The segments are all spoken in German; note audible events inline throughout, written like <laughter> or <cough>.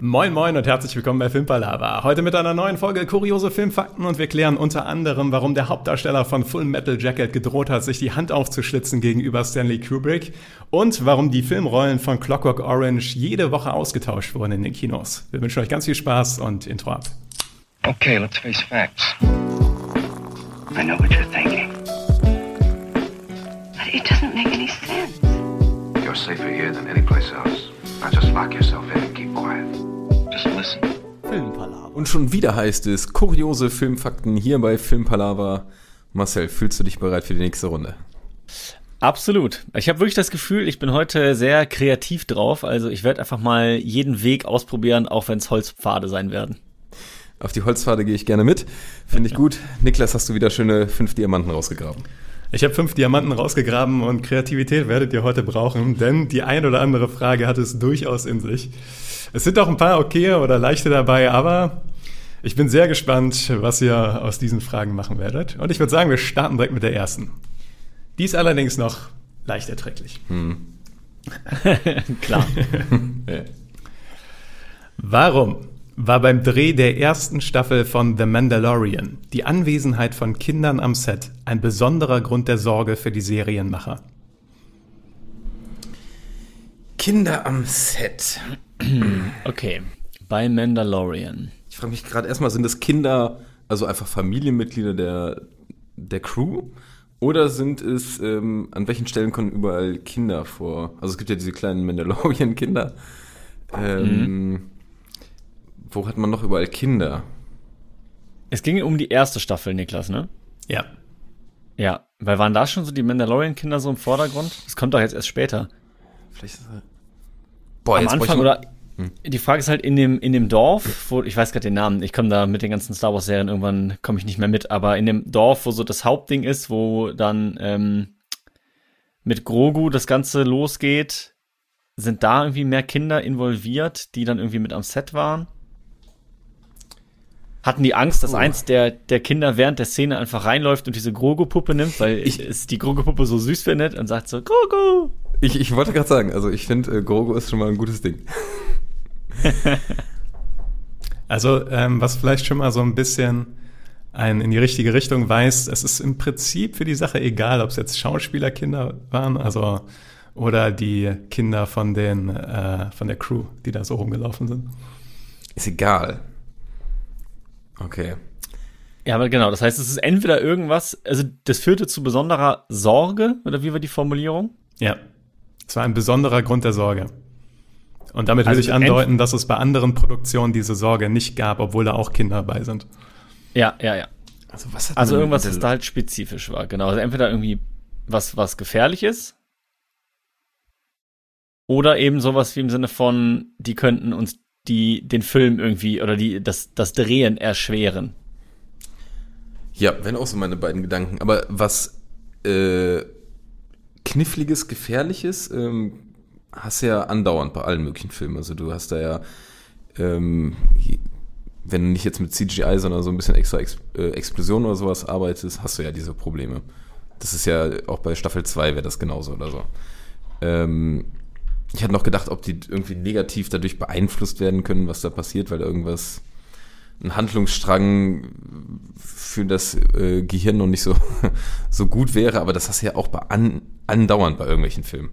Moin Moin und herzlich willkommen bei Filmpalava. Heute mit einer neuen Folge Kuriose Filmfakten und wir klären unter anderem, warum der Hauptdarsteller von Full Metal Jacket gedroht hat, sich die Hand aufzuschlitzen gegenüber Stanley Kubrick und warum die Filmrollen von Clockwork Orange jede Woche ausgetauscht wurden in den Kinos. Wir wünschen euch ganz viel Spaß und Intro ab. Okay, let's face facts. I know what you're thinking. But it doesn't make any sense. You're safer here than any place else. Now just lock yourself in and keep quiet. Just listen. Filmpalava. Und schon wieder heißt es kuriose Filmfakten hier bei Filmpalava. Marcel, fühlst du dich bereit für die nächste Runde? Absolut. Ich habe wirklich das Gefühl, ich bin heute sehr kreativ drauf. Also ich werde einfach mal jeden Weg ausprobieren, auch wenn es Holzpfade sein werden. Auf die Holzpfade gehe ich gerne mit. Finde ich gut. Niklas, hast du wieder schöne fünf Diamanten rausgegraben? Ich habe fünf Diamanten rausgegraben und Kreativität werdet ihr heute brauchen, denn die ein oder andere Frage hat es durchaus in sich. Es sind auch ein paar okay oder leichte dabei, aber ich bin sehr gespannt, was ihr aus diesen Fragen machen werdet. Und ich würde sagen, wir starten direkt mit der ersten. Die ist allerdings noch leicht erträglich. Hm. <laughs> Klar. <laughs> Warum war beim Dreh der ersten Staffel von The Mandalorian die Anwesenheit von Kindern am Set ein besonderer Grund der Sorge für die Serienmacher. Kinder am Set. Okay, bei Mandalorian. Ich frage mich gerade erstmal, sind das Kinder, also einfach Familienmitglieder der, der Crew? Oder sind es, ähm, an welchen Stellen kommen überall Kinder vor? Also es gibt ja diese kleinen Mandalorian-Kinder. Ähm, mhm wo hat man noch überall Kinder? Es ging um die erste Staffel, Niklas, ne? Ja. Ja, weil waren da schon so die Mandalorian-Kinder so im Vordergrund? Das kommt doch jetzt erst später. Vielleicht ist er Boah, Am Anfang oder hm. die Frage ist halt in dem in dem Dorf, wo ich weiß gerade den Namen, ich komme da mit den ganzen Star Wars Serien irgendwann komme ich nicht mehr mit, aber in dem Dorf, wo so das Hauptding ist, wo dann ähm, mit Grogu das Ganze losgeht, sind da irgendwie mehr Kinder involviert, die dann irgendwie mit am Set waren? Hatten die Angst, dass oh. eins der, der Kinder während der Szene einfach reinläuft und diese Grogu-Puppe nimmt, weil ich, es die Grogu-Puppe so süß findet und sagt so, Grogu! Ich, ich wollte gerade sagen, also ich finde, äh, Grogu ist schon mal ein gutes Ding. <laughs> also, ähm, was vielleicht schon mal so ein bisschen einen in die richtige Richtung weist, es ist im Prinzip für die Sache egal, ob es jetzt Schauspielerkinder waren, also oder die Kinder von den äh, von der Crew, die da so rumgelaufen sind. Ist egal. Okay. Ja, aber genau, das heißt, es ist entweder irgendwas, also das führte zu besonderer Sorge, oder wie war die Formulierung? Ja. Es war ein besonderer Grund der Sorge. Und damit will also ich andeuten, dass es bei anderen Produktionen diese Sorge nicht gab, obwohl da auch Kinder dabei sind. Ja, ja, ja. Also, was also irgendwas, was da halt spezifisch war, genau. Also entweder irgendwie was, was gefährlich ist. Oder eben sowas wie im Sinne von, die könnten uns die den Film irgendwie oder die das, das Drehen erschweren. Ja, wenn auch so meine beiden Gedanken. Aber was äh, kniffliges, gefährliches ähm, hast ja andauernd bei allen möglichen Filmen. Also du hast da ja, ähm, wenn du nicht jetzt mit CGI, sondern so ein bisschen extra Ex äh, Explosion oder sowas arbeitest, hast du ja diese Probleme. Das ist ja auch bei Staffel 2 wäre das genauso oder so. Ähm, ich hatte noch gedacht, ob die irgendwie negativ dadurch beeinflusst werden können, was da passiert, weil irgendwas, ein Handlungsstrang für das äh, Gehirn noch nicht so, <laughs> so gut wäre, aber das hast du ja auch bei an, andauernd bei irgendwelchen Filmen.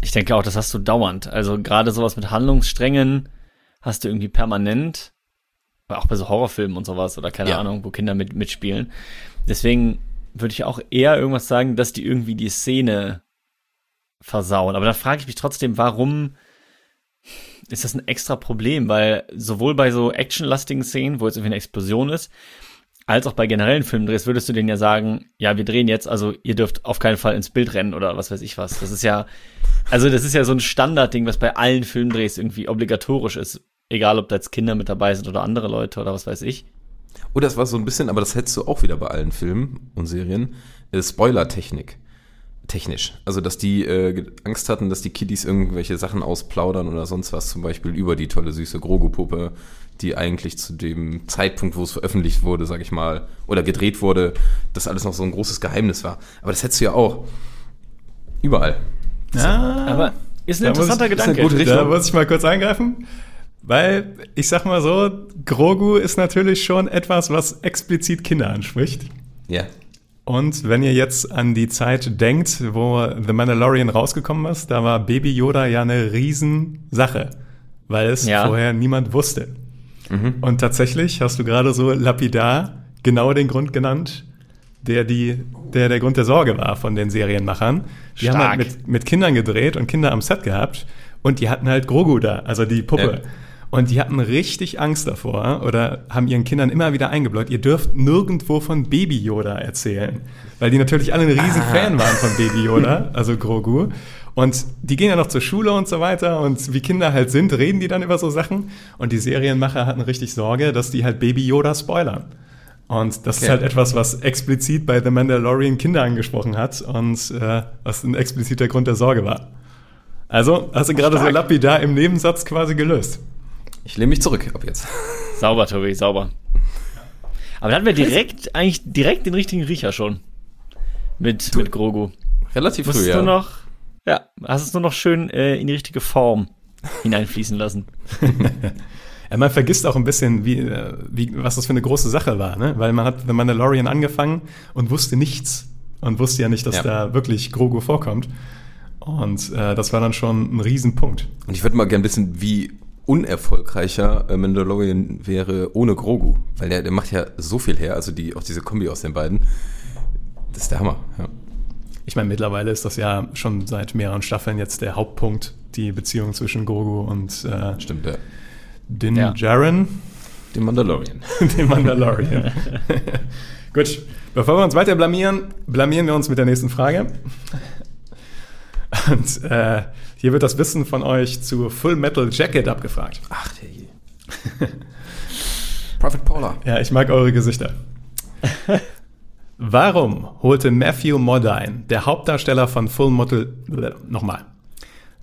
Ich denke auch, das hast du dauernd. Also gerade sowas mit Handlungssträngen hast du irgendwie permanent, auch bei so Horrorfilmen und sowas oder keine ja. Ahnung, wo Kinder mit, mitspielen. Deswegen würde ich auch eher irgendwas sagen, dass die irgendwie die Szene versauen. Aber da frage ich mich trotzdem, warum ist das ein extra Problem? Weil sowohl bei so actionlastigen Szenen, wo jetzt irgendwie eine Explosion ist, als auch bei generellen Filmdrehs würdest du denen ja sagen, ja, wir drehen jetzt, also ihr dürft auf keinen Fall ins Bild rennen oder was weiß ich was. Das ist ja, also das ist ja so ein Standardding, was bei allen Filmdrehs irgendwie obligatorisch ist. Egal, ob da jetzt Kinder mit dabei sind oder andere Leute oder was weiß ich. Oh, das war so ein bisschen, aber das hättest du auch wieder bei allen Filmen und Serien. Äh, Spoiler-Technik technisch. Also, dass die äh, Angst hatten, dass die Kiddies irgendwelche Sachen ausplaudern oder sonst was, zum Beispiel über die tolle süße Grogu-Puppe, die eigentlich zu dem Zeitpunkt, wo es veröffentlicht wurde, sag ich mal, oder gedreht wurde, das alles noch so ein großes Geheimnis war. Aber das hättest du ja auch. Überall. Ja. Aber Ist ein interessanter ich- ist eine Gedanke. gute Richtung. Da muss ich mal kurz eingreifen. Weil, ich sag mal so, Grogu ist natürlich schon etwas, was explizit Kinder anspricht. Ja. Und wenn ihr jetzt an die Zeit denkt, wo The Mandalorian rausgekommen ist, da war Baby Yoda ja eine Riesensache, weil es Ja. vorher niemand wusste. Und tatsächlich hast du gerade so lapidar genau den Grund genannt, der, die, der der Grund der Sorge war von den Serienmachern. Die haben Stark. halt mit, mit Kindern gedreht und Kinder am Set gehabt und die hatten halt Grogu da, also die Puppe. Ja. Und die hatten richtig Angst davor oder haben ihren Kindern immer wieder eingebläut, ihr dürft nirgendwo von Baby Yoda erzählen. Weil die natürlich alle ein riesen Fan waren von Baby Yoda, also Grogu. Und die gehen ja noch zur Schule und so weiter und wie Kinder halt sind, reden die dann über so Sachen. Und die Serienmacher hatten richtig Sorge, dass die halt Baby Yoda spoilern. Und das ist Okay. halt etwas, was explizit bei The Mandalorian Kinder angesprochen hat und äh, was ein expliziter Grund der Sorge war. Also hast du gerade so lapidar im Nebensatz quasi gelöst. Ich lehne mich zurück ab jetzt. Sauber, Tobi, sauber. Aber dann hatten wir direkt, eigentlich direkt den richtigen Riecher schon. Mit, mit Grogu. Relativ Musst früh, du ja. noch, ja, hast es nur noch schön äh, in die richtige Form hineinfließen lassen. <laughs> Ja, man vergisst auch ein bisschen, wie, äh, wie, was das für eine große Sache war, ne? Weil man hat The Mandalorian angefangen und wusste nichts und wusste ja nicht, dass Ja. da wirklich Grogu vorkommt. Und äh, das war dann schon ein Riesenpunkt. Und ich würde mal gerne wissen, wie unerfolgreicher äh, Mandalorian wäre ohne Grogu. Weil der, der macht ja so viel her, also die, auch diese Kombi aus den beiden. Das ist der Hammer. Ja. Ich meine, mittlerweile ist das ja schon seit mehreren Staffeln jetzt der Hauptpunkt, die Beziehung zwischen Grogu und äh, Stimmt, ja. Din Ja. Djarin, Den Mandalorian. dem Mandalorian. <laughs> <laughs> Gut, bevor wir uns weiter blamieren, blamieren wir uns mit der nächsten Frage. Und äh, hier wird das Wissen von euch zu Full Metal Jacket abgefragt. Ach, der je. <laughs> Prophet Paula. Ja, ich mag eure Gesichter. Warum holte Matthew Modine, der Hauptdarsteller von Full Metal, nochmal.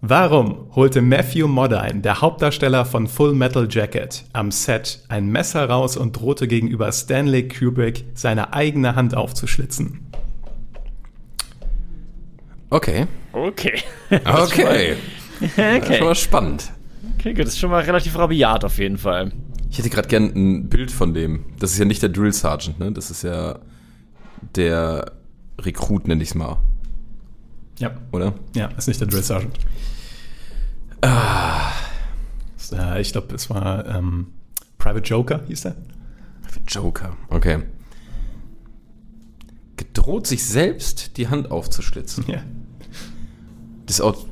Warum holte Matthew Modine, der Hauptdarsteller von Full Metal Jacket, am Set ein Messer raus und drohte gegenüber Stanley Kubrick, seine eigene Hand aufzuschlitzen? Okay. Okay. <laughs> Okay. Das ist schon mal spannend. Okay, gut, das ist schon mal relativ rabiat auf jeden Fall. Ich hätte gerade gern ein Bild von dem. Das ist ja nicht der Drill Sergeant, ne? Das ist ja der Rekrut, nenne ich es mal, Ja, oder? ja, ist nicht der Drill Sergeant. Ah. Äh, ich glaube, es war ähm, Private Joker, hieß der. Joker. Okay. Gedroht sich selbst die Hand aufzuschlitzen. Ja. Das auch.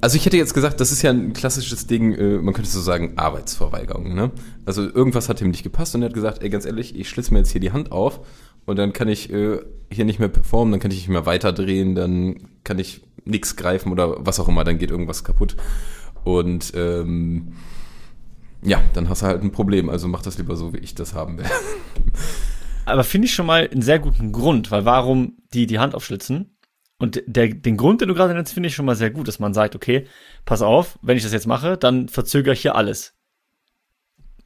Also ich hätte jetzt gesagt, das ist ja ein klassisches Ding, äh, man könnte so sagen, Arbeitsverweigerung. Ne? Also irgendwas hat ihm nicht gepasst und er hat gesagt, ey, ganz ehrlich, ich schlitze mir jetzt hier die Hand auf und dann kann ich äh, hier nicht mehr performen, dann kann ich nicht mehr weiterdrehen, dann kann ich nichts greifen oder was auch immer, dann geht irgendwas kaputt. Und ähm, ja, dann hast du halt ein Problem. Also mach das lieber so, wie ich das haben will. Aber finde ich schon mal einen sehr guten Grund, weil warum die die Hand aufschlitzen? Und der, den Grund, den du gerade nennst, finde ich schon mal sehr gut, dass man sagt, okay, pass auf, wenn ich das jetzt mache, dann verzögere ich hier alles.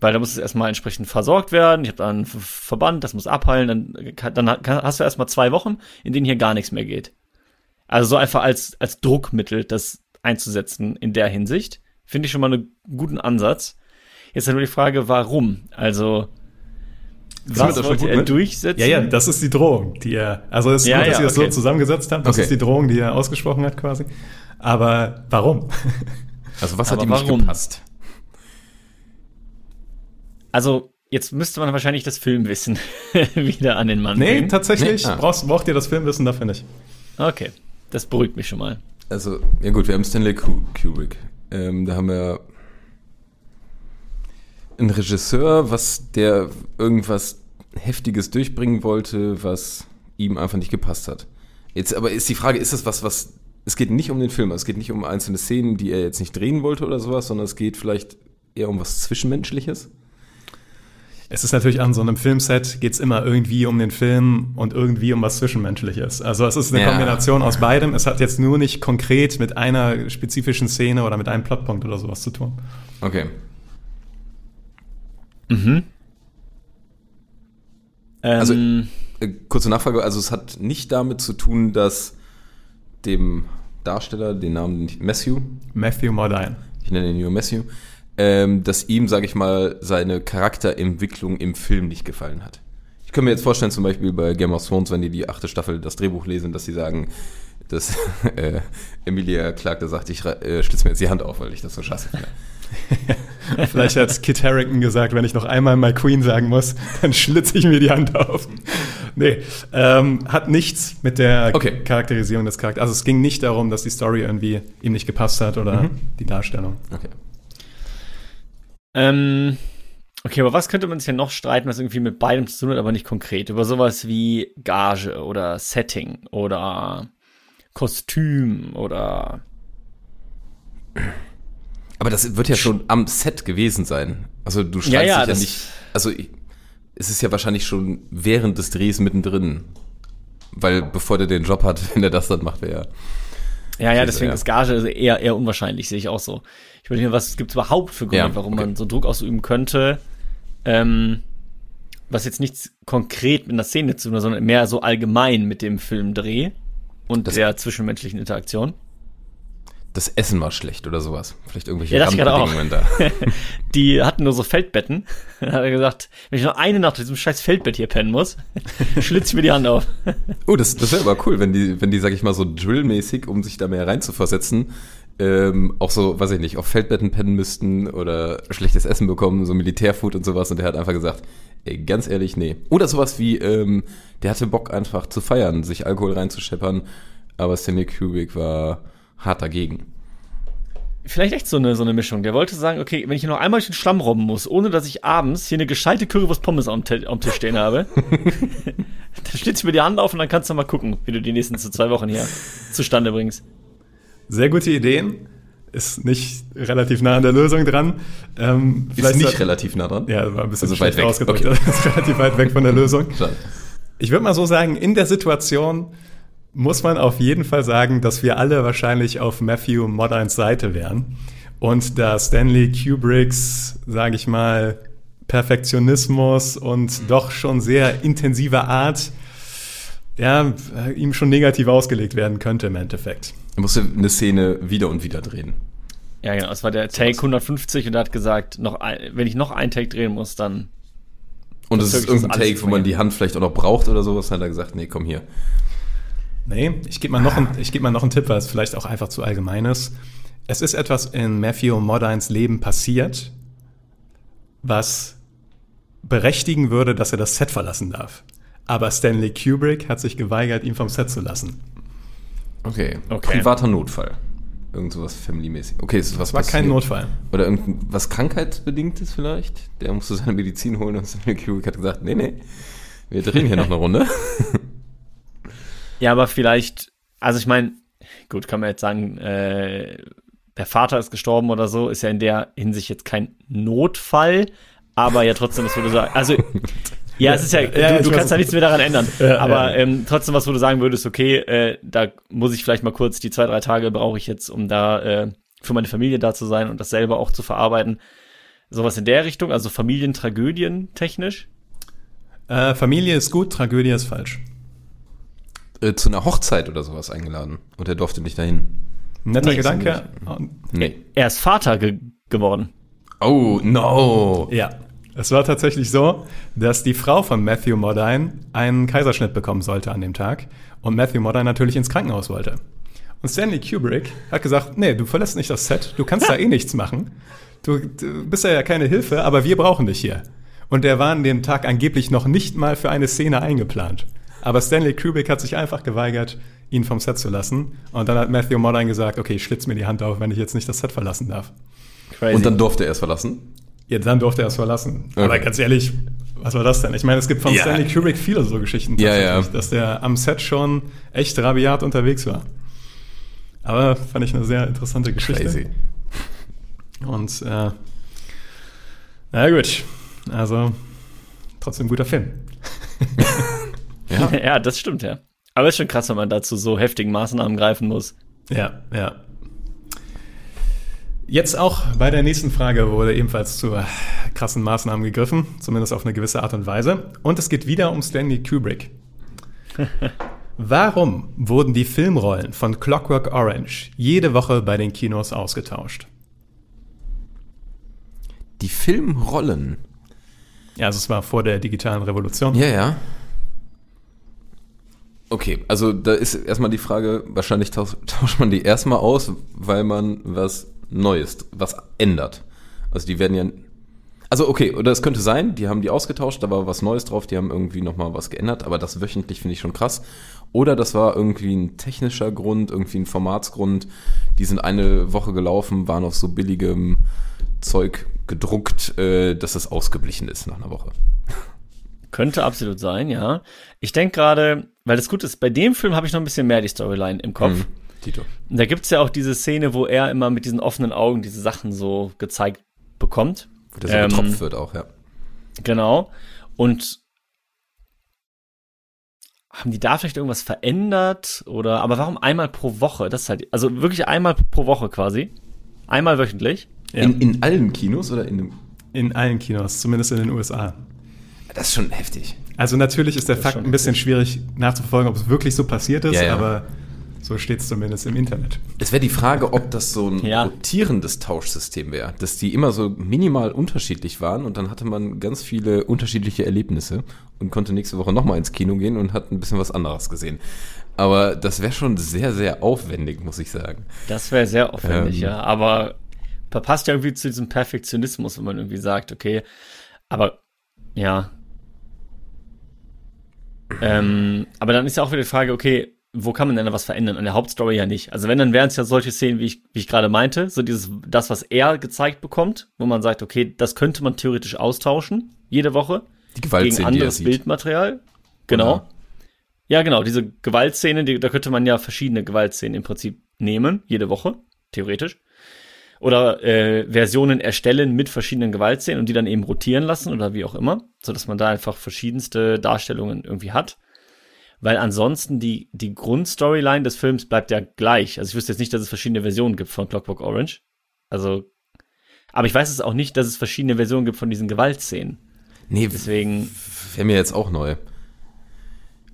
Weil da muss es erstmal entsprechend versorgt werden, ich habe da einen Ver- Verband, das muss abheilen, dann, dann hast du erstmal zwei Wochen, in denen hier gar nichts mehr geht. Also so einfach als, als Druckmittel das einzusetzen in der Hinsicht, finde ich schon mal einen guten Ansatz. Jetzt ist nur die Frage, warum? Also, was da schon wollte er mit? durchsetzen? Ja, ja, das ist die Drohung, die er. Also es ist Ja, gut, dass ja, ihr das okay. so zusammengesetzt habt. Das Okay. ist die Drohung, die er ausgesprochen hat, quasi. Aber warum? <laughs> Also was Aber hat ihm nicht warum? gepasst? Also, jetzt müsste man wahrscheinlich das Filmwissen <laughs> wieder an den Mann nee, bringen. tatsächlich Nee, ah. brauchst, braucht ihr das Filmwissen dafür nicht. Okay, das beruhigt mich schon mal. Also, ja gut, wir haben Stanley Ku- Kubrick. Ähm, da haben wir einen Regisseur, was der irgendwas Heftiges durchbringen wollte, was ihm einfach nicht gepasst hat. Jetzt aber ist die Frage, ist das was, was. Es geht nicht um den Film, es geht nicht um einzelne Szenen, die er jetzt nicht drehen wollte oder sowas, sondern es geht vielleicht eher um was Zwischenmenschliches. Es ist natürlich an so einem Filmset geht es immer irgendwie um den Film und irgendwie um was Zwischenmenschliches. Also es ist eine Ja. Kombination aus beidem. Es hat jetzt nur nicht konkret mit einer spezifischen Szene oder mit einem Plotpunkt oder sowas zu tun. Okay. Ähm, Also- Äh, kurze Nachfrage, also es hat nicht damit zu tun, dass dem Darsteller, den Namen Matthew, Matthew Modine. ich nenne ihn nur Matthew, ähm, dass ihm, sage ich mal, seine Charakterentwicklung im Film nicht gefallen hat. Ich kann mir jetzt vorstellen, zum Beispiel bei Game of Thrones, wenn die die achte Staffel das Drehbuch lesen, dass sie sagen, dass <laughs> äh, Emilia Clarke da sagt, ich äh, schlitze mir jetzt die Hand auf, weil ich das so scheiße finde. <laughs> Vielleicht hat Kit Harington gesagt, wenn ich noch einmal My Queen sagen muss, dann schlitze ich mir die Hand auf. Nee, ähm, hat nichts mit der Okay. Charakterisierung des Charakters. Also es ging nicht darum, dass die Story irgendwie ihm nicht gepasst hat oder Mhm. die Darstellung. Okay. Ähm, okay, aber was könnte man sich denn noch streiten, was irgendwie mit beidem zu tun hat, aber nicht konkret? Über sowas wie Gage oder Setting oder Kostüm oder. Aber das wird ja schon am Set gewesen sein. Also du streitst Ja, ja, dich ja nicht. Also ich, es ist ja wahrscheinlich schon während des Drehs mittendrin. Weil bevor der den Job hat, <laughs> wenn er das dann macht, wäre ja. Ja, ja, deswegen ja. ist Gage eher, eher unwahrscheinlich, sehe ich auch so. Ich würde mir, was gibt es überhaupt für Gründe, warum okay. man so Druck ausüben könnte, ähm, was jetzt nichts konkret mit einer Szene zu tun hat, sondern mehr so allgemein mit dem Filmdreh und Das- der zwischenmenschlichen Interaktion. Das Essen war schlecht oder sowas. Vielleicht irgendwelche Ja. Randbedingungen da. <laughs> Die hatten nur so Feldbetten. <laughs> Dann hat er gesagt, wenn ich noch eine Nacht auf diesem scheiß Feldbett hier pennen muss, <laughs> schlitze ich mir die Hand auf. Oh, das, das wäre aber cool, wenn die, wenn die, sag ich mal, so drillmäßig, um sich da mehr reinzuversetzen, ähm, auch so, weiß ich nicht, auf Feldbetten pennen müssten oder schlechtes Essen bekommen, so Militärfood und sowas. Und der hat einfach gesagt, ey, ganz ehrlich, nee. Oder sowas wie, ähm, der hatte Bock einfach zu feiern, sich Alkohol reinzuscheppern, aber Stanley Kubrick war hart dagegen. Vielleicht echt so eine, so eine Mischung. Der wollte sagen, okay, wenn ich hier noch einmal den Schlamm robben muss, ohne dass ich abends hier eine gescheite Currywurst Pommes am, am Tisch stehen habe, <laughs> dann ich mir die Hand auf und dann kannst du mal gucken, wie du die nächsten so zwei Wochen hier zustande bringst. Sehr gute Ideen. Ist nicht relativ nah an der Lösung dran. Ähm, Ist vielleicht nicht hat- relativ nah dran. Ja, war ein bisschen Also weit weg. ausgedrückt. Okay. <laughs> Ist relativ weit weg von der Lösung. Ich würde mal so sagen, in der Situation muss man auf jeden Fall sagen, dass wir alle wahrscheinlich auf Matthew Modines Seite wären. Und da Stanley Kubricks, sage ich mal, Perfektionismus und doch schon sehr intensive Art, ja, ihm schon negativ ausgelegt werden könnte im Endeffekt. Er musste eine Szene wieder und wieder drehen. Ja, genau. Es war der Take 150 und er hat gesagt, noch ein, wenn ich noch einen Take drehen muss, dann. Und es ist irgendein Take, wo man die Hand vielleicht auch noch braucht oder sowas, hat er gesagt, nee, komm hier. Nee, ich gebe mal, noch ich geb mal noch einen Tipp, weil es vielleicht auch einfach zu allgemein ist. Es ist etwas in Matthew Modines Leben passiert, was berechtigen würde, dass er das Set verlassen darf. Aber Stanley Kubrick hat sich geweigert, ihn vom Set zu lassen. Okay. Okay. Privater Notfall. Irgend sowas Family-mäßig. Okay, ist was Es war kein passiert? Notfall. Oder irgendwas Krankheitsbedingtes vielleicht? Der musste seine Medizin holen und Stanley Kubrick hat gesagt, nee, nee, wir drehen hier noch eine Runde. <laughs> Ja, aber vielleicht, also ich meine, gut, kann man jetzt sagen, äh, der Vater ist gestorben oder so, ist ja in der Hinsicht jetzt kein Notfall, aber ja trotzdem, was würde sagen, also <laughs> ja, es ist ja, Ja, du, du kannst ja nichts mehr daran ändern, Ja, aber ja. Ähm, trotzdem, was du sagen würdest, okay, äh, da muss ich vielleicht mal kurz die zwei, drei Tage brauche ich jetzt, um da äh, für meine Familie da zu sein und das selber auch zu verarbeiten. Sowas in der Richtung, also Familientragödien technisch. Äh, Familie ist gut, Tragödie ist falsch. Äh, zu einer Hochzeit oder sowas eingeladen. Und er durfte nicht dahin. Netter Nee, Gedanke. Nee. Er ist Vater ge geworden. Oh, no. Ja. Es war tatsächlich so, dass die Frau von Matthew Modine einen Kaiserschnitt bekommen sollte an dem Tag und Matthew Modine natürlich ins Krankenhaus wollte. Und Stanley Kubrick hat gesagt, nee, du verlässt nicht das Set, du kannst da eh nichts machen. Du, du bist ja keine Hilfe, aber wir brauchen dich hier. Und der war an dem Tag angeblich noch nicht mal für eine Szene eingeplant. Aber Stanley Kubrick hat sich einfach geweigert, ihn vom Set zu lassen. Und dann hat Matthew Modine gesagt, okay, ich schlitz mir die Hand auf, wenn ich jetzt nicht das Set verlassen darf. Crazy. Und dann durfte er es verlassen. Ja, dann durfte er es verlassen. Okay. Aber ganz ehrlich, was war das denn? Ich meine, es gibt von Ja. Stanley Kubrick viele so Geschichten Ja, ja. dass der am Set schon echt rabiat unterwegs war. Aber fand ich eine sehr interessante Geschichte. Crazy. Und äh, na gut, also trotzdem guter Film. <laughs> Ja. <laughs> Ja, das stimmt, ja. Aber ist schon krass, wenn man dazu so heftigen Maßnahmen greifen muss. Ja, ja. Jetzt auch bei der nächsten Frage wurde ebenfalls zu äh, krassen Maßnahmen gegriffen, zumindest auf eine gewisse Art und Weise. Und es geht wieder um Stanley Kubrick. <laughs> Warum wurden die Filmrollen von Clockwork Orange jede Woche bei den Kinos ausgetauscht? Die Filmrollen. Ja, also es war vor der digitalen Revolution. Ja, ja. Okay, also da ist erstmal die Frage, wahrscheinlich taus- <laughs> tauscht man die erstmal aus, weil man was Neues, was ändert. Also die werden ja. Also okay, oder es könnte sein, die haben die ausgetauscht, da war was Neues drauf, die haben irgendwie nochmal was geändert, aber das wöchentlich finde ich schon krass. Oder das war irgendwie ein technischer Grund, irgendwie ein Formatsgrund. Die sind eine Woche gelaufen, waren auf so billigem Zeug gedruckt, äh, dass das ausgeblichen ist nach einer Woche. Könnte absolut sein, ja. Ich denke gerade, weil das gut ist, bei dem Film habe ich noch ein bisschen mehr die Storyline im Kopf. Mhm. Tito. Da gibt's ja auch diese Szene, wo er immer mit diesen offenen Augen diese Sachen so gezeigt bekommt. Wo das so Ähm, getropft wird auch, ja. Genau. Und haben die da vielleicht irgendwas verändert? Oder, aber warum einmal pro Woche? Das ist halt, also wirklich einmal pro Woche quasi. Einmal wöchentlich. Ja. In, in allen Kinos oder in dem. In allen Kinos, zumindest in den USA. Das ist schon heftig. Also natürlich ist der ist Fakt schon ein bisschen schwierig nachzuverfolgen, ob es wirklich so passiert ist, Ja, ja. aber so steht es zumindest im Internet. Es wäre die Frage, ob das so ein Ja. rotierendes Tauschsystem wäre, dass die immer so minimal unterschiedlich waren und dann hatte man ganz viele unterschiedliche Erlebnisse und konnte nächste Woche nochmal ins Kino gehen und hat ein bisschen was anderes gesehen. Aber das wäre schon sehr, sehr aufwendig, muss ich sagen. Das wäre sehr aufwendig, Ähm. ja. Aber passt ja irgendwie zu diesem Perfektionismus, wenn man irgendwie sagt, okay, aber ja. Ähm, aber dann ist ja auch wieder die Frage, okay, wo kann man denn da was verändern? An der Hauptstory ja nicht. Also wenn, dann wären es ja solche Szenen, wie ich, wie ich gerade meinte, so dieses, das, was er gezeigt bekommt, wo man sagt, okay, das könnte man theoretisch austauschen, jede Woche, Die gegen Gewaltszenen, die er anderes sieht. Bildmaterial. Genau. Oder? Ja, genau, diese Gewaltszene, die, da könnte man ja verschiedene Gewaltszenen im Prinzip nehmen, jede Woche, theoretisch. Oder äh, Versionen erstellen mit verschiedenen Gewaltszenen und die dann eben rotieren lassen oder wie auch immer, so dass man da einfach verschiedenste Darstellungen irgendwie hat. Weil ansonsten die, die Grundstoryline des Films bleibt ja gleich. Also ich wüsste jetzt nicht, dass es verschiedene Versionen gibt von Clockwork Orange. Also, aber ich weiß es auch nicht, dass es verschiedene Versionen gibt von diesen Gewaltszenen. Nee, Deswegen, wäre mir jetzt auch neu.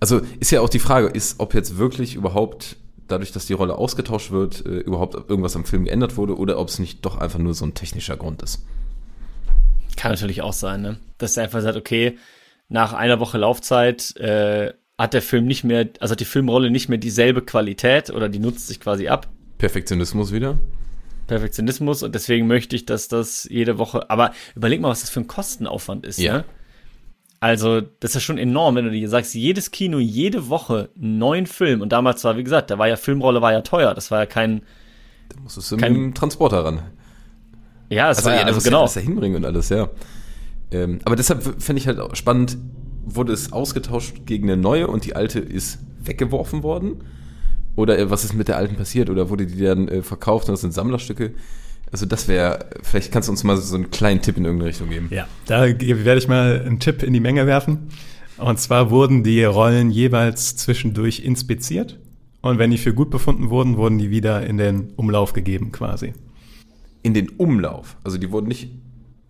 Also ist ja auch die Frage, ist, ob jetzt wirklich überhaupt, dadurch, dass die Rolle ausgetauscht wird, äh, überhaupt irgendwas am Film geändert wurde oder ob es nicht doch einfach nur so ein technischer Grund ist. Kann natürlich auch sein, ne? Dass er einfach sagt, okay, nach einer Woche Laufzeit äh, hat der Film nicht mehr, also hat die Filmrolle nicht mehr dieselbe Qualität oder die nutzt sich quasi ab. Perfektionismus wieder. Perfektionismus und deswegen möchte ich, dass das jede Woche, aber überleg mal, was das für ein Kostenaufwand ist, Ja. ne? Also, das ist ja schon enorm, wenn du dir sagst, jedes Kino, jede Woche einen neuen Film und damals war, wie gesagt, da war ja Filmrolle war ja teuer, das war ja kein, Da muss es mit Kein- dem Transporter ran. ja, es Also, war ja, also muss ja genau. alles da hinbringen und alles, ja. Ähm, aber deshalb fände ich halt auch spannend, wurde es ausgetauscht gegen eine neue und die alte ist weggeworfen worden? Oder äh, was ist mit der alten passiert? Oder wurde die dann äh, verkauft und das sind Sammlerstücke? Also das wäre, vielleicht kannst du uns mal so einen kleinen Tipp in irgendeine Richtung geben. Ja, da werde ich mal einen Tipp in die Menge werfen. Und zwar wurden die Rollen jeweils zwischendurch inspiziert. Und wenn die für gut befunden wurden, wurden die wieder in den Umlauf gegeben quasi. In den Umlauf. Also die wurden nicht.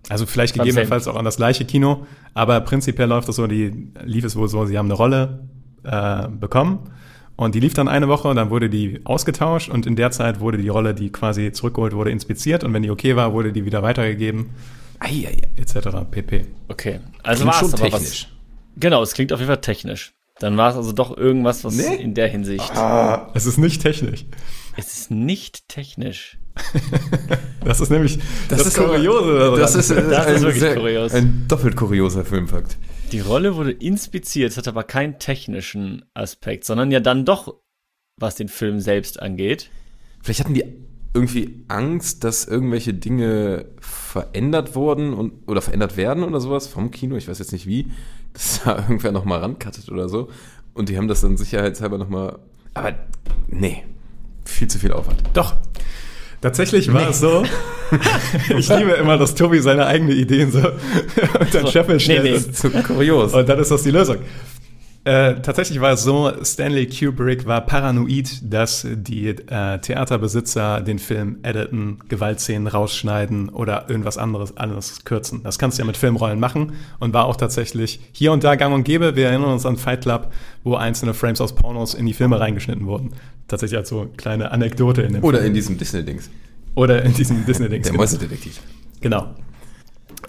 Also vielleicht gegebenenfalls auch an das gleiche Kino, aber prinzipiell läuft das so, die lief es wohl so, sie haben eine Rolle äh, bekommen und die lief dann eine Woche und dann wurde die ausgetauscht und in der Zeit wurde die Rolle, die quasi zurückgeholt wurde, inspiziert und wenn die okay war, wurde die wieder weitergegeben, Eieiei. etc. pp. Okay, also war es aber technisch. was. Genau, es klingt auf jeden Fall technisch. Dann war es also doch irgendwas, was Nee. in der Hinsicht. Es ist nicht technisch. Es ist nicht technisch. <laughs> Das ist nämlich das, ist aber- Kuriose daran. Das ist, äh, Das ist ein, wirklich kurios. ein doppelt kurioser Filmfakt. Die Rolle wurde inspiziert, es hat aber keinen technischen Aspekt, sondern ja dann doch, was den Film selbst angeht. Vielleicht hatten die irgendwie Angst, dass irgendwelche Dinge verändert wurden und oder verändert werden oder sowas vom Kino, ich weiß jetzt nicht wie, dass da <laughs> irgendwer nochmal rankattet oder so. Und die haben das dann sicherheitshalber nochmal. Aber nee, viel zu viel Aufwand. Doch. Tatsächlich war es so. <laughs> ich liebe immer, dass Tobi seine eigenen Ideen so <laughs> unter den So, Scheffel nee, stellt. nee. und- Zu kurios. Und dann ist das die Lösung. Äh, tatsächlich war es so, Stanley Kubrick war paranoid, dass die äh, Theaterbesitzer den Film editen, Gewaltszenen rausschneiden oder irgendwas anderes anderes kürzen. Das kannst du ja mit Filmrollen machen und war auch tatsächlich hier und da gang und gäbe. Wir erinnern uns an Fight Club, wo einzelne Frames aus Pornos in die Filme reingeschnitten wurden. Tatsächlich als so kleine Anekdote in dem Oder Film. in diesem Disney-Dings. Oder in diesem Disney-Dings. Der genau. Mäusedetektiv. Genau.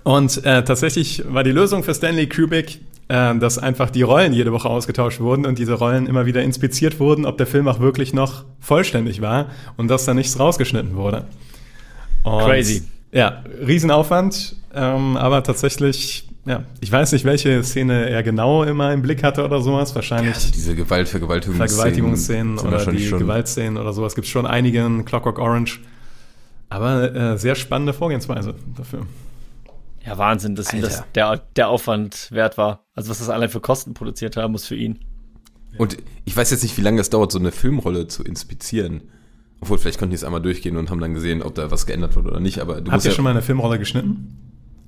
Und äh, tatsächlich war die Lösung für Stanley Kubrick, äh, dass einfach die Rollen jede Woche ausgetauscht wurden und diese Rollen immer wieder inspiziert wurden, ob der Film auch wirklich noch vollständig war und dass da nichts rausgeschnitten wurde. Und, Crazy. Ja, Riesenaufwand, ähm, aber tatsächlich, ja, ich weiß nicht, welche Szene er genau immer im Blick hatte oder sowas. Wahrscheinlich Also diese Gewalt, Vergewaltigungsszenen. Oder die schon- Gewaltszenen oder sowas. Gibt es schon einige in Clockwork Orange. Aber äh, sehr spannende Vorgehensweise dafür. Ja, Wahnsinn, dass ihm das Alter. der, der Aufwand wert war. Also was das allein für Kosten produziert haben muss für ihn. Und ich weiß jetzt nicht, wie lange es dauert, so eine Filmrolle zu inspizieren. Obwohl, vielleicht konnten die es einmal durchgehen und haben dann gesehen, ob da was geändert wurde oder nicht. Aber du Habt ihr ja, schon mal eine Filmrolle geschnitten?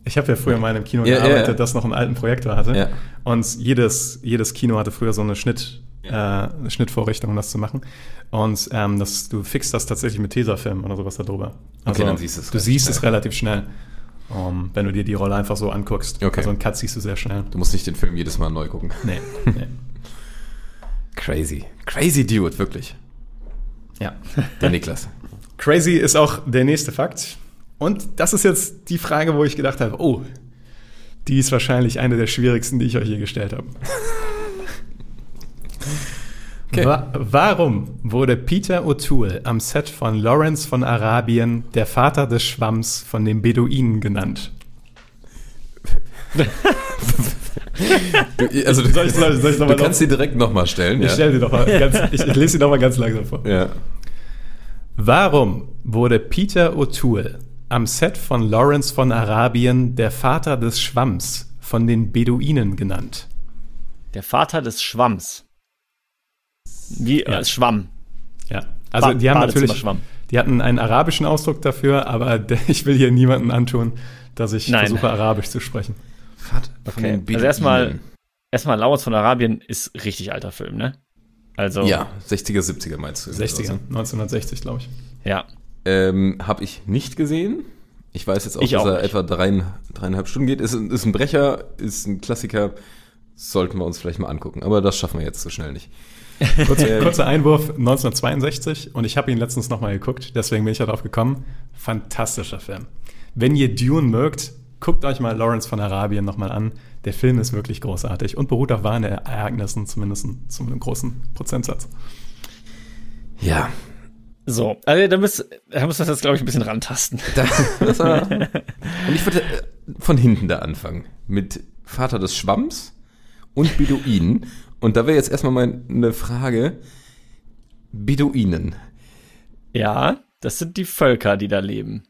Ich habe ja früher mal in einem Kino Ja, gearbeitet, ja. das noch einen alten Projektor hatte. Ja. Und jedes, jedes Kino hatte früher so eine, Schnitt, äh, eine Schnittvorrichtung, um das zu machen. Und ähm, das, du fixst das tatsächlich mit Tesafilm oder sowas da drüber. Also, dann siehst du es Du siehst schnell. es relativ schnell, um, wenn du dir die Rolle einfach so anguckst. Okay. Also einen Cut siehst du sehr schnell. du musst nicht den Film jedes Mal neu gucken. Nee, <laughs> nee. Crazy. Crazy Dude, wirklich. Ja. Der Niklas. <laughs> Crazy ist auch der nächste Fakt. Und das ist jetzt die Frage, wo ich gedacht habe, oh, die ist wahrscheinlich eine der schwierigsten, die ich euch je gestellt habe. <laughs> Okay. Wa warum wurde Peter O'Toole am Set von Lawrence von Arabien der Vater des Schwamms von den Beduinen genannt? Du, also, du, Soll ich- soll ich- soll ich noch du mal kannst sie direkt nochmal stellen. Ich ja? doch mal ganz, ich, <laughs> ich lese sie doch mal ganz langsam vor. ja. Warum wurde Peter O'Toole am Set von Lawrence von Arabien der Vater des Schwamms von den Beduinen genannt? Der Vater des Schwamms. Wie Ja. äh, Schwamm. Ja, also Ba- die haben natürlich, die hatten einen arabischen Ausdruck dafür, aber <laughs> ich will hier niemanden antun, dass ich Nein. versuche, Arabisch zu sprechen. Von Okay. den Also erstmal, erstmal Lawrence von Arabien ist richtig alter Film, ne? Also, Ja, 60er, 70er meinst du? 60er, 1960, glaube ich. ja. Ähm, Habe ich nicht gesehen. Ich weiß jetzt auch, Ich dass auch er nicht. etwa dreien, dreieinhalb Stunden geht. Ist, ein- ist ein Brecher, ist ein Klassiker. Sollten wir uns vielleicht mal angucken. Aber das schaffen wir jetzt so schnell nicht. <laughs> Kurzer, kurzer Einwurf, 1962 und ich habe ihn letztens nochmal geguckt, deswegen bin ich darauf gekommen. Fantastischer Film. Wenn ihr Dune mögt, guckt euch mal Lawrence von Arabien nochmal an. Der Film ist wirklich großartig und beruht auf wahren Ereignissen, zumindest zu einem großen Prozentsatz. Ja. So, also da müssen da müssen wir das jetzt, glaube ich, ein bisschen rantasten. <laughs> Da, das war, <laughs> und ich würde äh, von hinten da anfangen. Mit Vater des Schwamms und Beduinen. Und da wäre jetzt erstmal meine Frage. Beduinen. Ja, das sind die Völker, die da leben.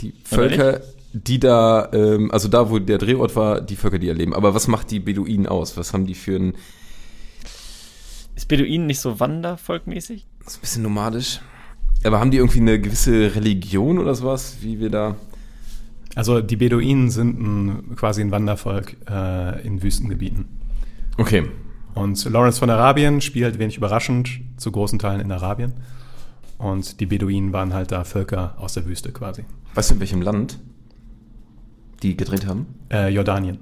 Die Völker, die da, ähm, also da, wo der Drehort war, die Völker, die da leben. Aber was macht die Beduinen aus? Was haben die für ein, Ist Beduinen nicht so wandervolkmäßig? ist ein bisschen nomadisch? Aber haben die irgendwie eine gewisse Religion oder sowas, wie wir da? Also die Beduinen sind ein, quasi ein Wandervolk äh, in Wüstengebieten. Okay. Und Lawrence von Arabien spielt wenig überraschend zu großen Teilen in Arabien. Und die Beduinen waren halt da Völker aus der Wüste quasi. Weißt du, in welchem Land die gedreht haben? Äh, Jordanien.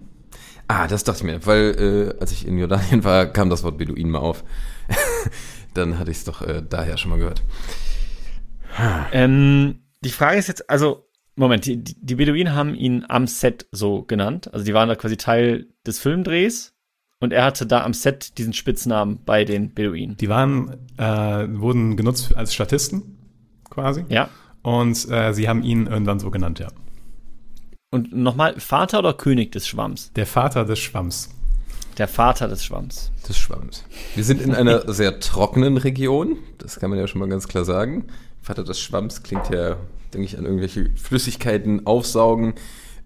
Ah, das dachte ich mir, weil äh, als ich in Jordanien war, kam das Wort Beduin mal auf. <laughs> Dann hatte ich es doch äh, daher schon mal gehört. Ähm, die Frage ist jetzt, also, Moment, die, die die Beduinen haben ihn am Set so genannt. Also die waren da quasi Teil des Filmdrehs und er hatte da am Set diesen Spitznamen bei den Beduinen. Die waren, äh, wurden genutzt als Statisten quasi. Ja. Und äh, sie haben ihn irgendwann so genannt, ja. Und nochmal, Vater oder König des Schwamms? Der Vater des Schwamms. Der Vater des Schwamms. Des Schwamms. Wir sind in einer <laughs> sehr trockenen Region, das kann man ja schon mal ganz klar sagen. Vater des Schwamms klingt ja, denke ich, an irgendwelche Flüssigkeiten aufsaugen.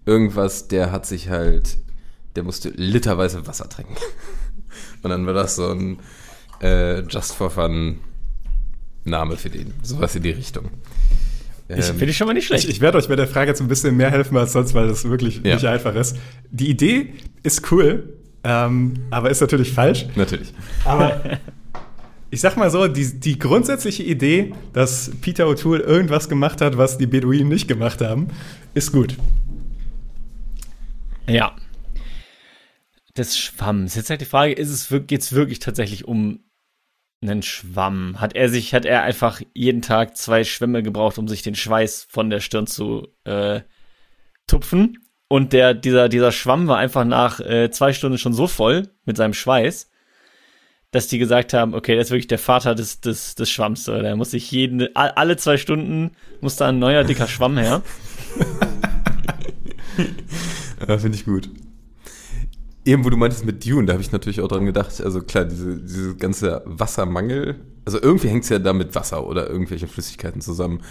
Irgendwas, der hat sich halt, der musste literweise Wasser trinken. Und dann war das so ein äh, Just for Fun Name für den. Sowas in die Richtung. Ich Ähm, finde ich schon mal nicht schlecht. Ich, ich werde euch bei der Frage jetzt ein bisschen mehr helfen als sonst, weil das wirklich Ja. nicht einfach ist. Die Idee ist cool, Ähm, aber ist natürlich falsch. Natürlich. Aber ich sag mal so, die, die grundsätzliche Idee, dass Peter O'Toole irgendwas gemacht hat, was die Beduinen nicht gemacht haben, ist gut. Ja. Des Schwamms. Jetzt halt die Frage, ist es geht es wirklich tatsächlich um einen Schwamm? Hat er sich, hat er einfach jeden Tag zwei Schwämme gebraucht, um sich den Schweiß von der Stirn zu äh, tupfen? Und der, dieser, dieser Schwamm war einfach nach äh, zwei Stunden schon so voll mit seinem Schweiß, dass die gesagt haben, okay, das ist wirklich der Vater des, des, des Schwamms. Oder? Der muss sich jeden, alle zwei Stunden muss da ein neuer dicker Schwamm her. <laughs> Finde ich gut. Eben, wo du meintest mit Dune, da habe ich natürlich auch dran gedacht, also klar, diese, diese ganze Wassermangel, also irgendwie hängt es ja da mit Wasser oder irgendwelchen Flüssigkeiten zusammen.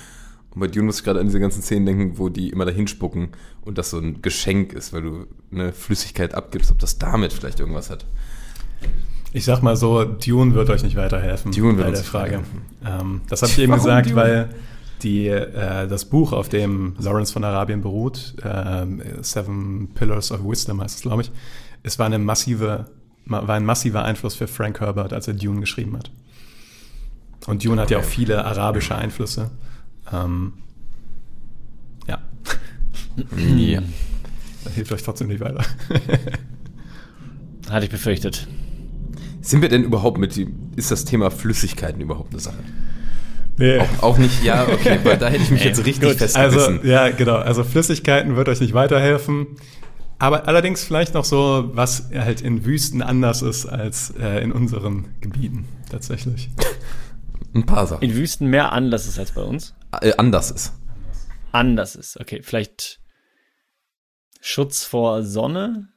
Und bei Dune muss ich gerade an diese ganzen Szenen denken, wo die immer dahin spucken und das so ein Geschenk ist, weil du eine Flüssigkeit abgibst, ob das damit vielleicht irgendwas hat. Ich sag mal so, Dune wird euch nicht weiterhelfen Dune wird bei der Frage. Ähm, das habe ich eben Warum gesagt, Dune? weil die, äh, das Buch, auf dem Lawrence von Arabien beruht, ähm, Seven Pillars of Wisdom heißt es, glaube ich, es war, eine massive, ma- war ein massiver Einfluss für Frank Herbert, als er Dune geschrieben hat. Und Dune hat ja auch Okay. viele arabische Einflüsse. Ähm, ja, Ja. das hilft euch trotzdem nicht weiter. Hatte ich befürchtet. Sind wir denn überhaupt mit dem, ist das Thema Flüssigkeiten überhaupt eine Sache? nee. Auch, auch nicht, ja, okay, weil da hätte ich mich jetzt richtig gut. festgebissen. Also, ja, genau. Also Flüssigkeiten wird euch nicht weiterhelfen. Aber allerdings vielleicht noch so, was halt in Wüsten anders ist als äh, in unseren Gebieten tatsächlich. Ein paar Sachen. In Wüsten mehr Anlass ist als bei uns. Äh, anders ist. Anders ist. Okay, vielleicht Schutz vor Sonne?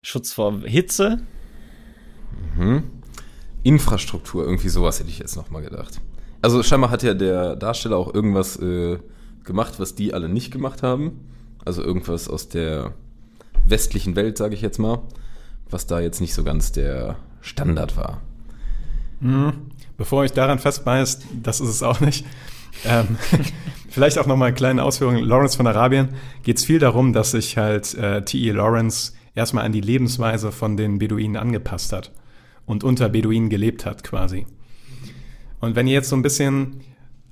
Schutz vor Hitze? Mhm. Infrastruktur, irgendwie sowas hätte ich jetzt nochmal gedacht. Also scheinbar hat ja der Darsteller auch irgendwas äh, gemacht, was die alle nicht gemacht haben. Also irgendwas aus der westlichen Welt, sage ich jetzt mal, was da jetzt nicht so ganz der Standard war. Bevor ich daran festbeißt, das ist es auch nicht. Ähm, <laughs> vielleicht auch nochmal eine kleine Ausführung. Lawrence von Arabien geht es viel darum, dass sich halt äh, T.E. Lawrence erstmal an die Lebensweise von den Beduinen angepasst hat und unter Beduinen gelebt hat quasi. Und wenn ihr jetzt so ein bisschen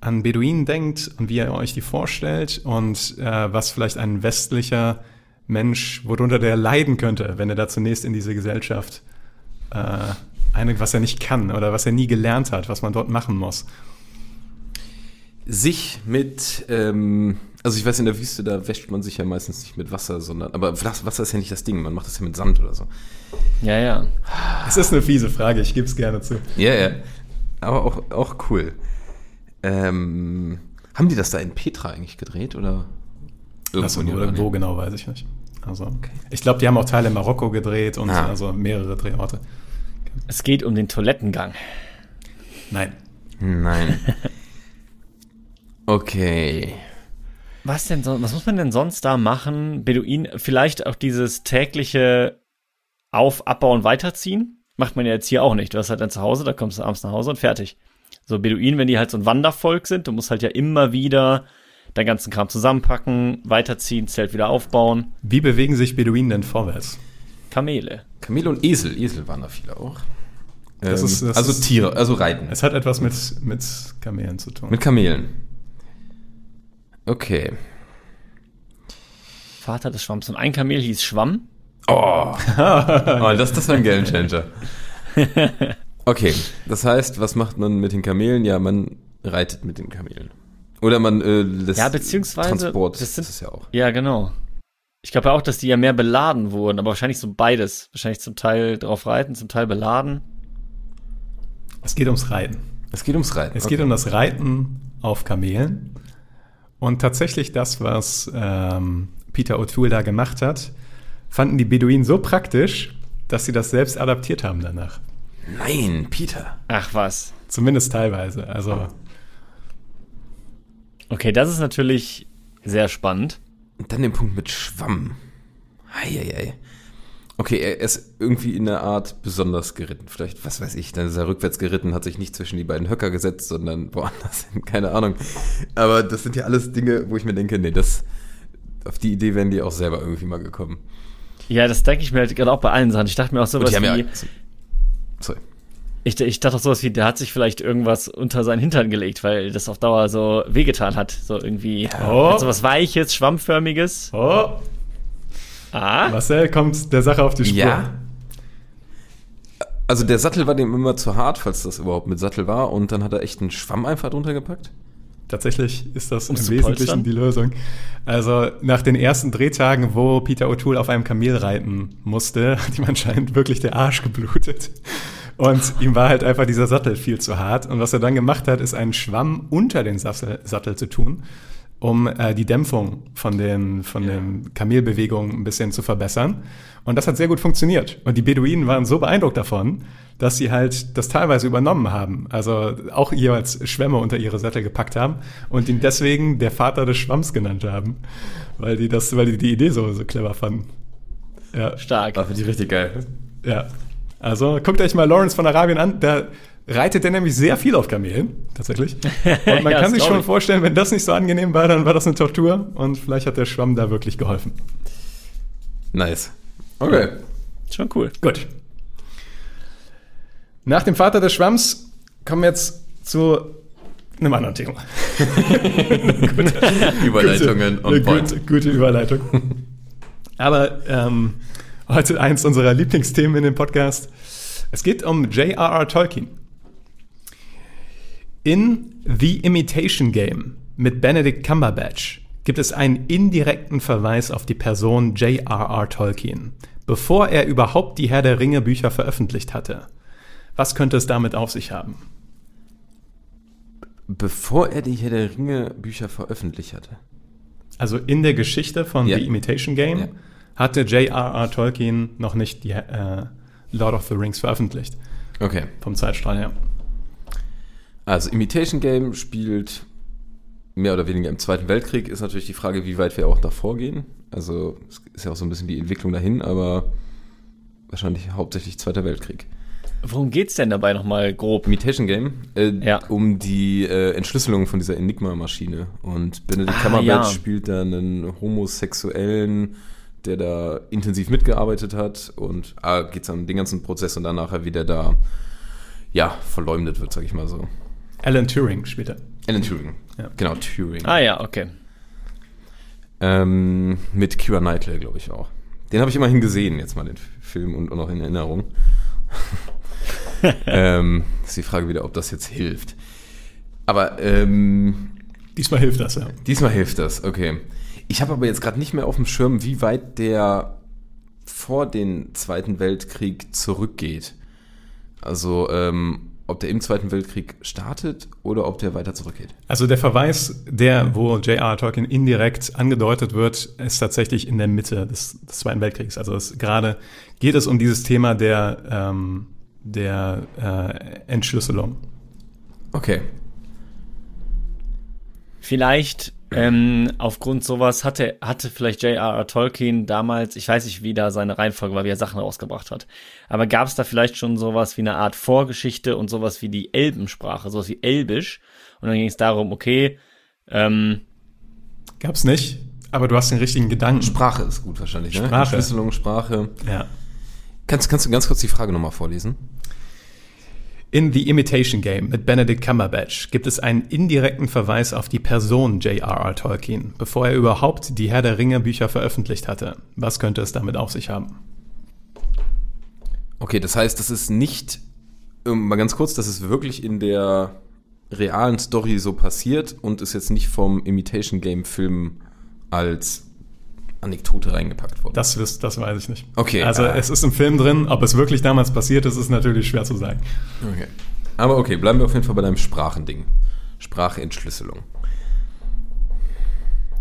an Beduinen denkt und wie ihr euch die vorstellt und äh, was vielleicht ein westlicher Mensch, worunter der leiden könnte, wenn er da zunächst in diese Gesellschaft äh, eine, was er nicht kann oder was er nie gelernt hat, was man dort machen muss. Sich mit, ähm, also ich weiß, in der Wüste, da wäscht man sich ja meistens nicht mit Wasser, sondern, aber Wasser ist ja nicht das Ding, man macht das ja mit Sand oder so. Ja, ja. Es ist eine fiese Frage, ich gebe es gerne zu. Ja, ja. Aber auch, auch cool. Ähm, haben die das da in Petra eigentlich gedreht oder? Also, in wo, genau, weiß ich nicht. Also, ich glaube, die haben auch Teile in Marokko gedreht und Ah. also mehrere Drehorte. Es geht um den Toilettengang. Nein. Nein. <laughs> Okay. Was denn sonst, was muss man denn sonst da machen? Beduin, vielleicht auch dieses tägliche Auf, Abbauen, Weiterziehen? Macht man ja jetzt hier auch nicht. Du hast halt dann zu Hause, da kommst du abends nach Hause und fertig. So Beduinen, wenn die halt so ein Wandervolk sind, du musst halt ja immer wieder deinen ganzen Kram zusammenpacken, weiterziehen, Zelt wieder aufbauen. Wie bewegen sich Beduinen denn vorwärts? Kamele. Kamele und Esel. Esel waren da viele auch. Das Ähm, ist- das also ist- Tiere, also Reiten. Es hat etwas mit, mit Kamelen zu tun. Mit Kamelen. Okay. Vater des Schwamms. Und ein Kamel hieß Schwamm. Oh, <laughs> oh das, das war ein Gamechanger. <laughs> Okay, das heißt, was macht man mit den Kamelen? Ja, man reitet mit den Kamelen. Oder man äh, lässt Ja, beziehungsweise, Transport, das sind- ist es ja auch. Ja, genau. Ich glaube ja auch, dass die ja mehr beladen wurden, aber wahrscheinlich so beides. Wahrscheinlich zum Teil drauf reiten, zum Teil beladen. Es geht ums Reiten. Es geht ums Reiten. Es geht um das Reiten auf Kamelen. Und tatsächlich das, was ähm, Peter O'Toole da gemacht hat, fanden die Beduinen so praktisch, dass sie das selbst adaptiert haben danach. Nein, Peter. Ach was. Zumindest teilweise. Also Okay, das ist natürlich sehr spannend. Und dann den Punkt mit Schwamm. Eieiei. Okay, er ist irgendwie in der Art besonders geritten. Vielleicht, was weiß ich, dann ist er rückwärts geritten, hat sich nicht zwischen die beiden Höcker gesetzt, sondern woanders hin, keine Ahnung. Aber das sind ja alles Dinge, wo ich mir denke, nee, das, auf die Idee wären die auch selber irgendwie mal gekommen. Ja, das denke ich mir halt gerade auch bei allen Sachen. Ich dachte mir auch sowas wie, ja. Sorry. ich, ich dachte auch sowas wie, der hat sich vielleicht irgendwas unter seinen Hintern gelegt, weil das auf Dauer so wehgetan hat. So irgendwie, Oh. so was Weiches, Schwammförmiges. Oh, Ah, Marcel kommt der Sache auf die Spur. Ja. Also der Sattel war dem immer zu hart, falls das überhaupt mit Sattel war. Und dann hat er echt einen Schwamm einfach drunter gepackt. Tatsächlich ist das Um's im Wesentlichen polstern? die Lösung. Also nach den ersten Drehtagen, wo Peter O'Toole auf einem Kamel reiten musste, <laughs> hat ihm anscheinend wirklich der Arsch geblutet. Und ihm war halt einfach dieser Sattel viel zu hart. Und was er dann gemacht hat, ist einen Schwamm unter den Sattel, Sattel zu tun, um äh, die Dämpfung von den, von den Kamelbewegungen ein bisschen zu verbessern. Und das hat sehr gut funktioniert. Und die Beduinen waren so beeindruckt davon, dass sie halt das teilweise übernommen haben. Also auch jeweils Schwämme unter ihre Sättel gepackt haben und ihn deswegen der Vater des Schwamms genannt haben. Weil die das, weil die die Idee so, so clever fanden. Ja. stark. finde ich richtig geil. Ja. Also guckt euch mal Lawrence von Arabien an. Da reitet der nämlich sehr viel auf Kamelen, tatsächlich. <laughs> Und man Ja, kann sich schon ich. vorstellen, wenn das nicht so angenehm war, dann war das eine Tortur. Und vielleicht hat der Schwamm da wirklich geholfen. Nice. Okay. Schon cool. Gut. Nach dem Vater des Schwamms kommen wir jetzt zu einem anderen Thema. <laughs> Überleitungen gute, eine point. Gute, gute Überleitung. Aber ähm, heute eins unserer Lieblingsthemen in dem Podcast. Es geht um J.R.R. Tolkien. In The Imitation Game mit Benedict Cumberbatch gibt es einen indirekten Verweis auf die Person J.R.R. Tolkien, bevor er überhaupt die Herr der Ringe Bücher veröffentlicht hatte. Was könnte es damit auf sich haben? Bevor er die Herr der Ringe Bücher veröffentlicht hatte. Also in der Geschichte von Ja. The Imitation Game Ja. hatte J.R.R. Tolkien noch nicht die äh, Lord of the Rings veröffentlicht, Okay. vom Zeitstrahl her. Also Imitation Game spielt mehr oder weniger im Zweiten Weltkrieg. Ist natürlich die Frage, wie weit wir auch davor gehen. Also es ist ja auch so ein bisschen die Entwicklung dahin, aber wahrscheinlich hauptsächlich Zweiter Weltkrieg. Worum geht's denn dabei nochmal grob? Imitation Game, äh, Ja. um die äh, Entschlüsselung von dieser Enigma-Maschine. Und Benedict Ah, Cumberbatch ja. spielt da einen Homosexuellen, der da intensiv mitgearbeitet hat und ah, geht's an den ganzen Prozess und dann nachher wieder da, ja, verleumdet wird, sag ich mal so. Alan Turing spielt er. Alan Turing. Ja. Genau, Turing. Ah ja, okay. Ähm, mit Kira Knightley, glaube ich auch. Den habe ich immerhin gesehen, jetzt mal den Film und, und auch in Erinnerung. <laughs> ähm, ist die Frage wieder, ob das jetzt hilft. Aber ähm, Diesmal hilft das, ja. diesmal hilft das, okay. Ich habe aber jetzt gerade nicht mehr auf dem Schirm, wie weit der vor den Zweiten Weltkrieg zurückgeht. Also, ähm, ob der im Zweiten Weltkrieg startet oder ob der weiter zurückgeht. Also der Verweis, der, wo J.R.R. Tolkien indirekt angedeutet wird, ist tatsächlich in der Mitte des, des Zweiten Weltkriegs. Also gerade geht es um dieses Thema der, ähm, der äh, Entschlüsselung. Okay. Vielleicht ähm, aufgrund sowas hatte, hatte vielleicht J.R.R. Tolkien damals, ich weiß nicht, wie da seine Reihenfolge war, wie er Sachen rausgebracht hat, aber gab es da vielleicht schon sowas wie eine Art Vorgeschichte und sowas wie die Elbensprache, sowas wie Elbisch und dann ging es darum, okay, ähm, Gab's nicht, aber du hast den richtigen Gedanken. Sprache ist gut wahrscheinlich, ne? Sprache. Sprache. Ja. Kannst, kannst du ganz kurz die Frage nochmal vorlesen? In The Imitation Game mit Benedict Cumberbatch gibt es einen indirekten Verweis auf die Person J.R.R. Tolkien, bevor er überhaupt die Herr der Ringe Bücher veröffentlicht hatte. Was könnte es damit auf sich haben? Okay, das heißt, das ist nicht, mal ganz kurz, das ist wirklich in der realen Story so passiert und ist jetzt nicht vom Imitation Game Film als Anekdote reingepackt worden. Das, wisst, das weiß ich nicht. Okay, Also ah. es ist im Film drin, ob es wirklich damals passiert ist, ist natürlich schwer zu sagen. okay. Aber okay, bleiben wir auf jeden Fall bei deinem Sprachending. Sprachentschlüsselung.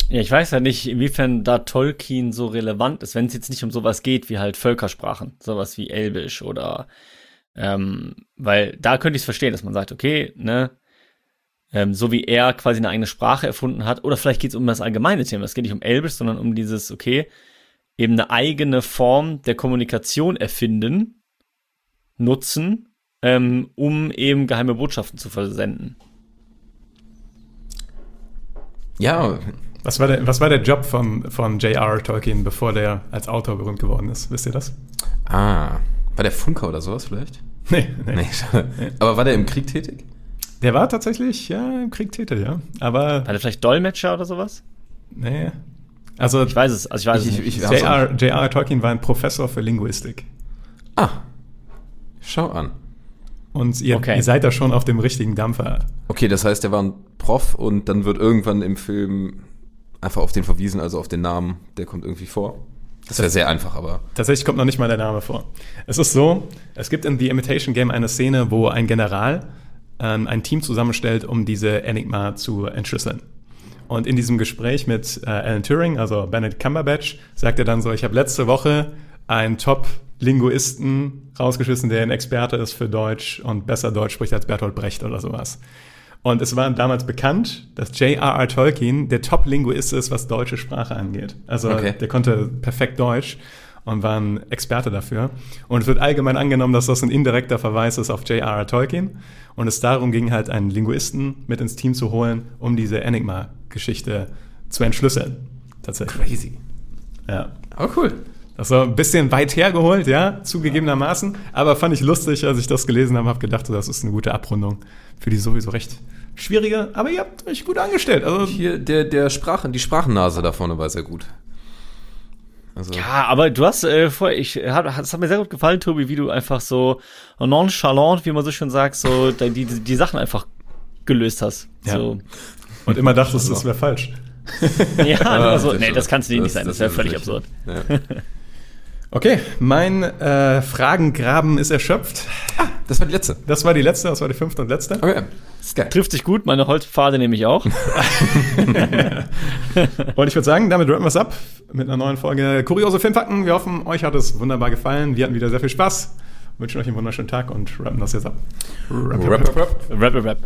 ja, ich weiß ja nicht, inwiefern da Tolkien so relevant ist, wenn es jetzt nicht um sowas geht wie halt Völkersprachen, sowas wie Elbisch oder ähm, weil da könnte ich es verstehen, dass man sagt, okay, ne, ähm, so wie er quasi eine eigene Sprache erfunden hat, oder vielleicht geht es um das allgemeine Thema. Es geht nicht um Elbisch, sondern um dieses, okay, eben eine eigene Form der Kommunikation erfinden, nutzen, ähm, um eben geheime Botschaften zu versenden. Ja, Was war der, was war der Job von, von J.R. Tolkien, bevor der als Autor berühmt geworden ist? Wisst ihr das? Ah, war der Funker oder sowas vielleicht? Nee, nee. Nee, schade. Aber war der im Krieg tätig? Der war tatsächlich, ja, im Krieg tätig, ja. Aber, War der vielleicht Dolmetscher oder sowas? nee. Also, Ich weiß es, also ich weiß Ich- es nicht. ich- ich- J.R. J.R. Tolkien war ein Professor für Linguistik. Ah, schau an. Und ihr, Okay. ihr seid da schon auf dem richtigen Dampfer. Okay, das heißt, der war ein Prof und dann wird irgendwann im Film einfach auf den verwiesen, also auf den Namen, der kommt irgendwie vor. Das wäre sehr einfach, aber. Tatsächlich kommt noch nicht mal der Name vor. Es ist so, es gibt in The Imitation Game eine Szene, wo ein General ähm, ein Team zusammenstellt, um diese Enigma zu entschlüsseln. Und in diesem Gespräch mit äh, Alan Turing, also Benedict Cumberbatch, sagt er dann so, ich habe letzte Woche einen Top-Linguisten rausgeschissen, der ein Experte ist für Deutsch und besser Deutsch spricht als Bertolt Brecht oder sowas. Und es war damals bekannt, dass J.R.R. Tolkien der Top-Linguist ist, was deutsche Sprache angeht. Also Okay. der konnte perfekt Deutsch und war ein Experte dafür. Und es wird allgemein angenommen, dass das ein indirekter Verweis ist auf J.R.R. Tolkien. Und es darum ging halt, einen Linguisten mit ins Team zu holen, um diese Enigma-Geschichte zu entschlüsseln. Tatsächlich. Crazy. Ja. Aber cool. Das war ein bisschen weit hergeholt, ja, zugegebenermaßen. Aber fand ich lustig, als ich das gelesen habe, habe gedacht, das ist eine gute Abrundung für die sowieso recht schwierige. Aber ihr habt euch gut angestellt. Also Hier, der, der Sprachen, die Sprachennase da vorne war sehr gut. Also, Ja, aber du hast äh, vorher, ich hat, es hat mir sehr gut gefallen, Tobi, wie du einfach so nonchalant, wie man so schön sagt, so <laughs> die, die, die Sachen einfach gelöst hast. Ja. So. und immer dachtest, das wäre falsch. <laughs> <laughs> Ja, also, das nee, das kannst du dir nicht sein, das wäre ist völlig absurd. Ja. Okay, mein äh, Fragengraben ist erschöpft. Das war die letzte. Das war die letzte, das war die fünfte und letzte. Okay, ist geil. Trifft sich gut, meine Holzpfade nehme ich auch. <laughs> Und ich würde sagen, damit rappen wir es ab mit einer neuen Folge Kuriose Filmfakten. Wir hoffen, euch hat es wunderbar gefallen. Wir hatten wieder sehr viel Spaß. Wünschen euch einen wunderschönen Tag und rappen das jetzt ab. Rap, rap, rap. Rap, rap, rap.